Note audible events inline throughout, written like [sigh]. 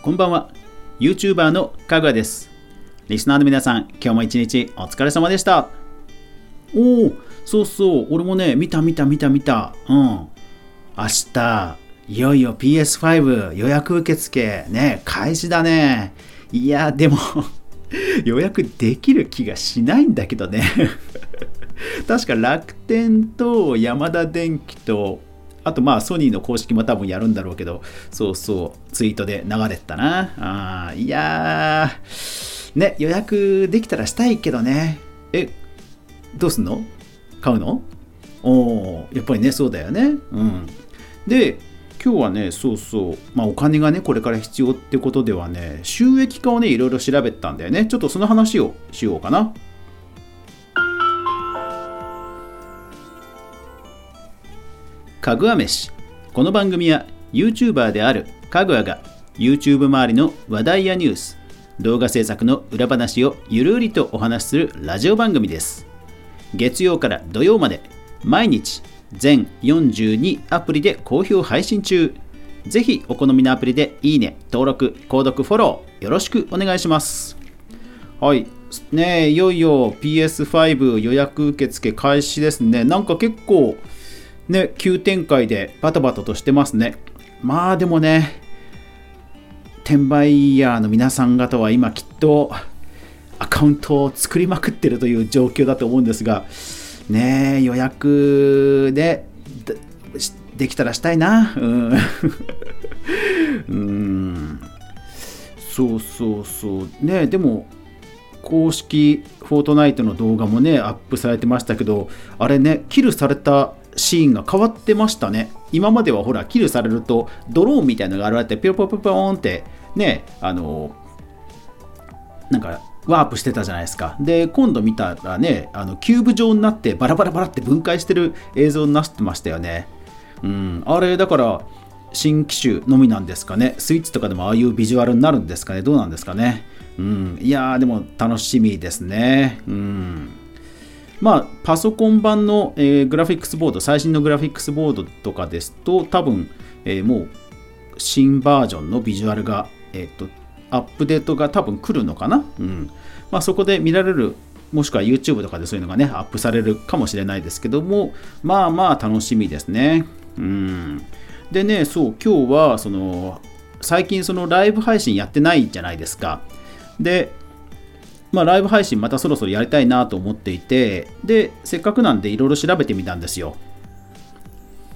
こんばんは。YouTuber のかぐわです。リスナーの皆さん今日も一日お疲れ様でした。おおそうそう。俺もね見た見た見た見た。うん。明日いよいよ PS5 予約受付。ね開始だね。いやでも [laughs] 予約できる気がしないんだけどね。[laughs] 確か楽天とヤマダ電機とあとまあソニーの公式も多分やるんだろうけどそうそうツイートで流れてたな。あいやーね予約できたらしたいけどね。えどうすんの？買うの？おおやっぱりねそうだよね。うん。で今日はねそうそうまあお金がねこれから必要ってことではね収益化をねいろいろ調べたんだよね。ちょっとその話をしようかな。かぐわ飯。この番組は YouTuber であるかぐわが YouTube 周りの話題やニュース動画制作の裏話をゆるりとお話しするラジオ番組です。月曜から土曜まで毎日全42アプリで好評配信中。ぜひお好みのアプリでいいね、登録、購読、フォローよろしくお願いします。はい。ねいよいよ PS5 予約受付開始ですね。なんか結構ね、急展開でバタバタとしてますね。まあでもね、転売ヤーの皆さん方は今きっとアカウントを作りまくってるという状況だと思うんですが、ね予約でできたらしたいな。うん。[laughs] うんそうそうそう。ねでも、公式フォートナイトの動画もね、アップされてましたけど、あれね、キルされたシーンが変わってましたね。今まではほら、キルされると、ドローンみたいなのが現れて、ピョポピョポーンって、ね、あの、なんか、ワープしてたじゃないですか。で、今度見たらね、あのキューブ状になってバラバラバラって分解してる映像になってましたよね。うん、あれだから新機種のみなんですかね。スイッチとかでもああいうビジュアルになるんですかね。どうなんですかね。うん、いやーでも楽しみですね。うん。まあ、パソコン版の、えー、グラフィックスボード、最新のグラフィックスボードとかですと、多分、えー、もう新バージョンのビジュアルが、えーと、アップデートが多分来るのかな、うんまあ、そこで見られる、もしくは YouTube とかでそういうのがね、アップされるかもしれないですけども、まあまあ楽しみですね。うん、でね、そう、今日は、その、最近そのライブ配信やってないじゃないですか。で、まあ、ライブ配信またそろそろやりたいなと思っていて、で、せっかくなんでいろいろ調べてみたんですよ。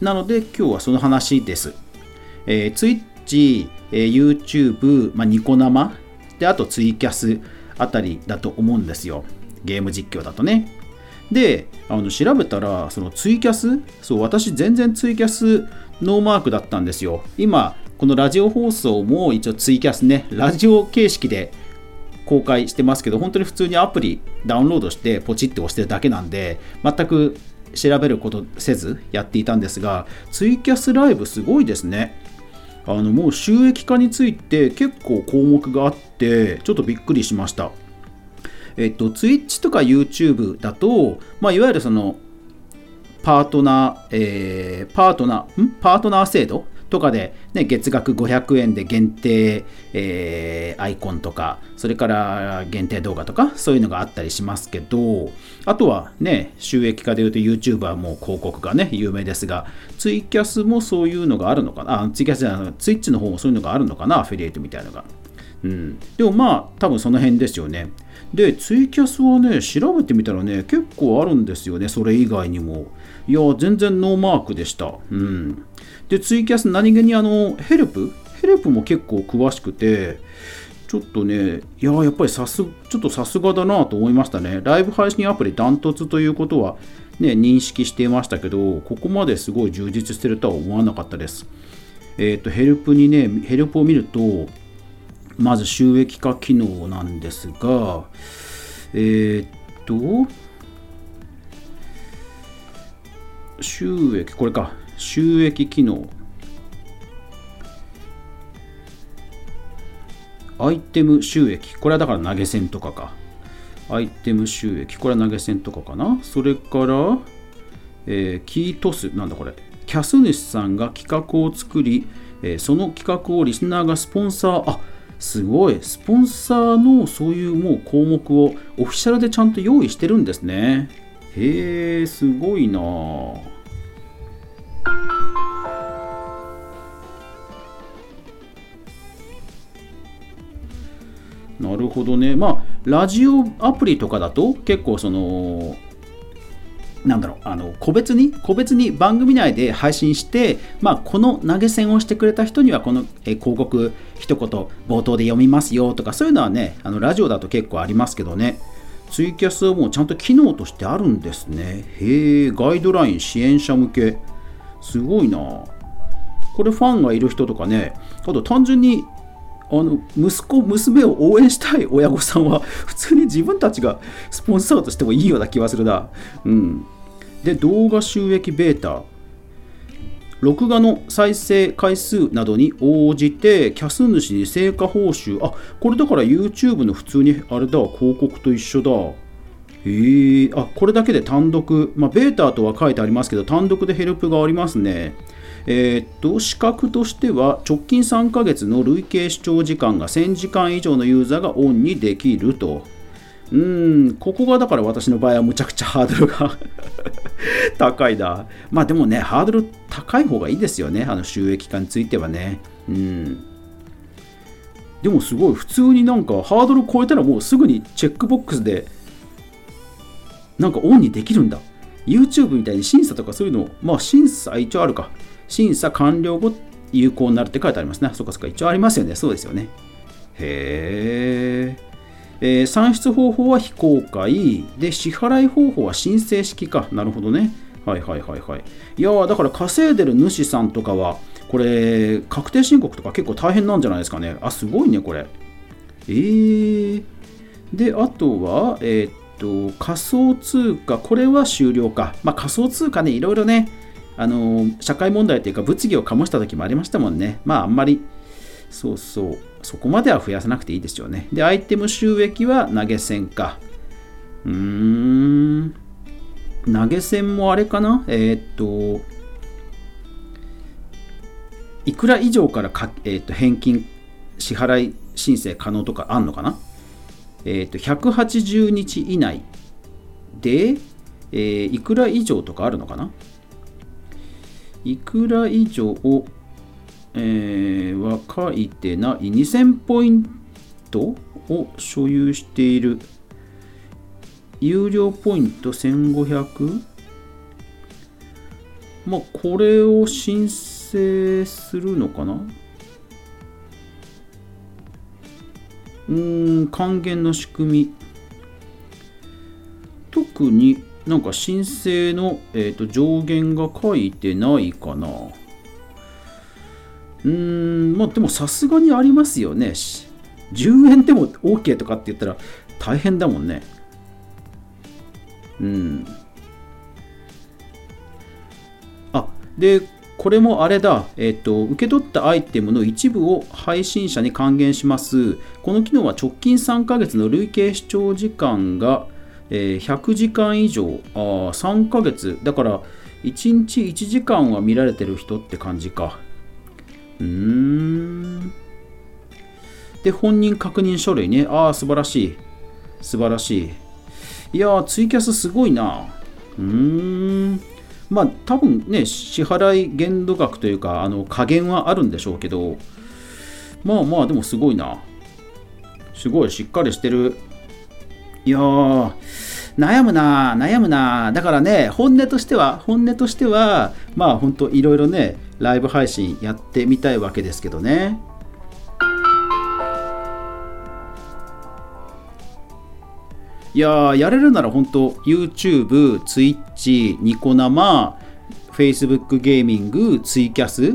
なので今日はその話です。えー、Twitch、えー、YouTube、まあ、ニコ生、で、あとツイキャスあたりだと思うんですよ。ゲーム実況だとね。で、あの調べたら、そのツイキャス、そう、私全然ツイキャスノーマークだったんですよ。今、このラジオ放送も一応ツイキャスね、ラジオ形式で公開してますけど、本当に普通にアプリダウンロードしてポチって押してるだけなんで、全く調べることせずやっていたんですが、ツイキャスライブすごいですね。あのもう収益化について結構項目があって、ちょっとびっくりしました。えっと、Twitch とか YouTube だと、まあ、いわゆるそのパートナー、えー、パートナー、ん？パートナー制度とかで、ね、月額500円で限定、えー、アイコンとか、それから限定動画とか、そういうのがあったりしますけど、あとはね、収益化でいうと YouTuber も広告がね、有名ですが、ツイキャスもそういうのがあるのかな、あツイキャスじゃない、ツイッチの方もそういうのがあるのかな、アフィリエイトみたいなのが。うん、でもまあ、多分その辺ですよね。で、ツイキャスはね、調べてみたらね、結構あるんですよね、それ以外にも。いや、全然ノーマークでした。うん。で、ツイキャス何気にあの、ヘルプ？ヘルプも結構詳しくて、ちょっとね、いや、やっぱりさす、ちょっとさすがだなと思いましたね。ライブ配信アプリダントツということは、ね、認識していましたけど、ここまですごい充実してるとは思わなかったです。えっ、ー、と、ヘルプにね、ヘルプを見ると、まず収益化機能なんですが、えっ、と、収益、これか。収益機能。アイテム収益。これはだから投げ銭とかか。アイテム収益。これは投げ銭とかかな。それから、えー、キートス。なんだこれ。キャス主さんが企画を作り、えー、その企画をリスナーがスポンサー。あすごい。スポンサーのそういうもう項目をオフィシャルでちゃんと用意してるんですね。へえすごいなあなるほどね。まあラジオアプリとかだと結構そのなんだろうあの個別に個別に番組内で配信して、まあ、この投げ銭をしてくれた人にはこのえ広告一言冒頭で読みますよとかそういうのはねあのラジオだと結構ありますけどね。ツイキャスはもうちゃんと機能としてあるんですね。へえガイドライン支援者向け。すごいな。これファンがいる人とかねあと単純にあの息子娘を応援したい親御さんは普通に自分たちがスポンサーとしてもいいような気はするな。うん。で動画収益ベータ録画の再生回数などに応じてキャス主に成果報酬。あこれだから YouTube の普通にあれだ。広告と一緒だ。へえ。あこれだけで単独。まあベータとは書いてありますけど単独でヘルプがありますね。えー、っと資格としては直近3ヶ月の累計視聴時間が1000時間以上のユーザーがオンにできると。うんここがだから私の場合はむちゃくちゃハードルが [laughs] 高いな。まあでもねハードル高い方がいいですよね。あの収益化についてはね。うん。でもすごい普通になんかハードル超えたらもうすぐにチェックボックスでなんかオンにできるんだ。YouTube みたいに審査とかそういうのまあ審査一応あるか。審査完了後有効になるって書いてありますね。そっかそっか、一応ありますよね。そうですよね。へえー、算出方法は非公開で支払い方法は申請式か。なるほどね。はいはいはいはい。いやだから稼いでる主さんとかは、これ、確定申告とか結構大変なんじゃないですかね。あ、すごいね、これ。えー、で、あとは、えー、っと、仮想通貨、これは終了か。まあ仮想通貨ね、いろいろね、あの社会問題というか物議を醸した時もありましたもんね。まああんまりそうそうそこまでは増やさなくていいですよね。でアイテム収益は投げ銭か。うーん投げ銭もあれかな？えー、っといくら以上からか、えー、っと返金支払い申請可能とかあんのかな？えー、っと180日以内で、えー、いくら以上とかあるのかな？いくら以上、えー、は書いてない。2000ポイントを所有している。有料ポイント 1500? まあこれを申請するのかな？うん還元の仕組み。特になんか申請の、えーと、上限が書いてないかな。うーん、まあでもさすがにありますよね。10円でも OK とかって言ったら大変だもんね。うん。あ、で、これもあれだ、えっ、ー、と、受け取ったアイテムの一部を配信者に還元します。この機能は直近3ヶ月の累計視聴時間がえ、100時間以上あ3ヶ月。だから1日1時間は見られてる人って感じか。うーん。で本人確認書類ね。ああ素晴らしい。素晴らしい。いやーツイキャスすごいな。うーん。まあ多分ね支払い限度額というかあの加減はあるんでしょうけど。まあまあでもすごいな。すごいしっかりしてる。いやー、悩むな、悩むな。だからね、本音としては、本音としては、まあ本当いろいろね、ライブ配信やってみたいわけですけどね。いややれるなら本当 YouTube、Twitch、ニコ生、Facebook ゲーミング、ツイキャス、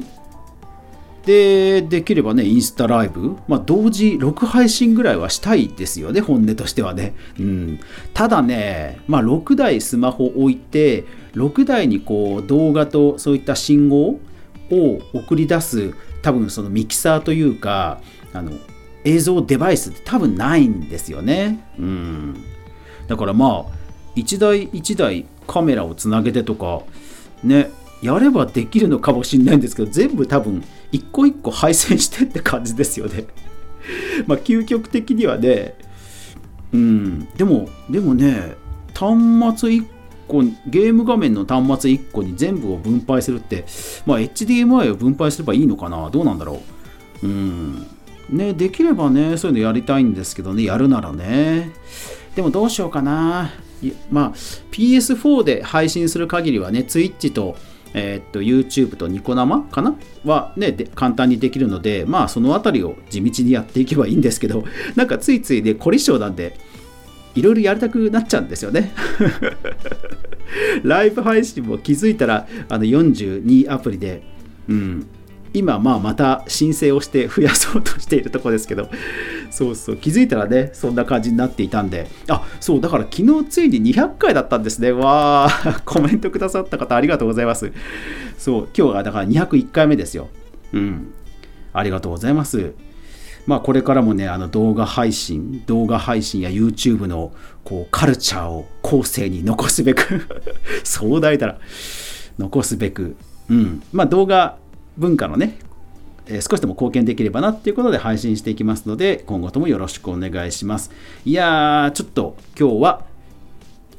で、できればね、インスタライブ、まあ、同時6配信ぐらいはしたいですよね、本音としてはね。うん、ただね、まあ、6台スマホ置いて、6台にこう動画とそういった信号を送り出す、多分そのミキサーというか、あの映像デバイスって多分ないんですよね。うん、だからまあ、1台1台カメラをつなげてとか、ね、やればできるのかもしれないんですけど全部多分一個一個配線してって感じですよね。[laughs] まあ究極的にはね。うん。でもでもね端末1個ゲーム画面の端末1個に全部を分配するってまあ HDMI を分配すればいいのかな？どうなんだろう？うん。ねできればねそういうのやりたいんですけどね。やるならね。でもどうしようかな。まあ PS4 で配信する限りはね Twitch とえー、っと YouTube とニコ生かな？はね簡単にできるのでまあその辺りを地道にやっていけばいいんですけど [laughs] なんかついついね凝り性なんでいろいろやりたくなっちゃうんですよね。[laughs] ライブ配信も気づいたらあの42アプリで、うん、今まあまた申請をして増やそうとしているとこですけど。そうそう。気づいたらねそんな感じになっていたんで。あそうだから昨日ついに200回だったんですね。わー。[laughs] コメントくださった方ありがとうございます。そう今日がだから201回目ですよ。うん。ありがとうございます。まあこれからもねあの動画配信動画配信や YouTube のこうカルチャーを後世に残すべく [laughs] 壮大だら残すべく。うん。まあ動画文化のね、え少しでも貢献できればなっていうことで配信していきますので、今後ともよろしくお願いします。いやー、ちょっと今日は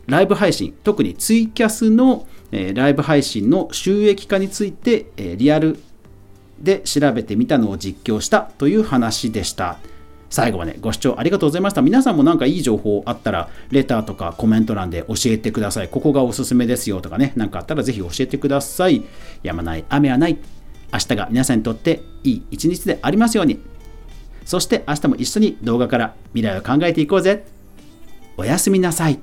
ライブ配信、特にツイキャスの、えライブ配信の収益化について、えリアルで調べてみたのを実況したという話でした。最後までご視聴ありがとうございました。皆さんもなんかいい情報あったら、レターとかコメント欄で教えてください。ここがおすすめですよとかね、なんかあったらぜひ教えてください。やまない雨はない。明日が皆さんにとっていい一日でありますように。そして明日も一緒に動画から未来を考えていこうぜ。おやすみなさい。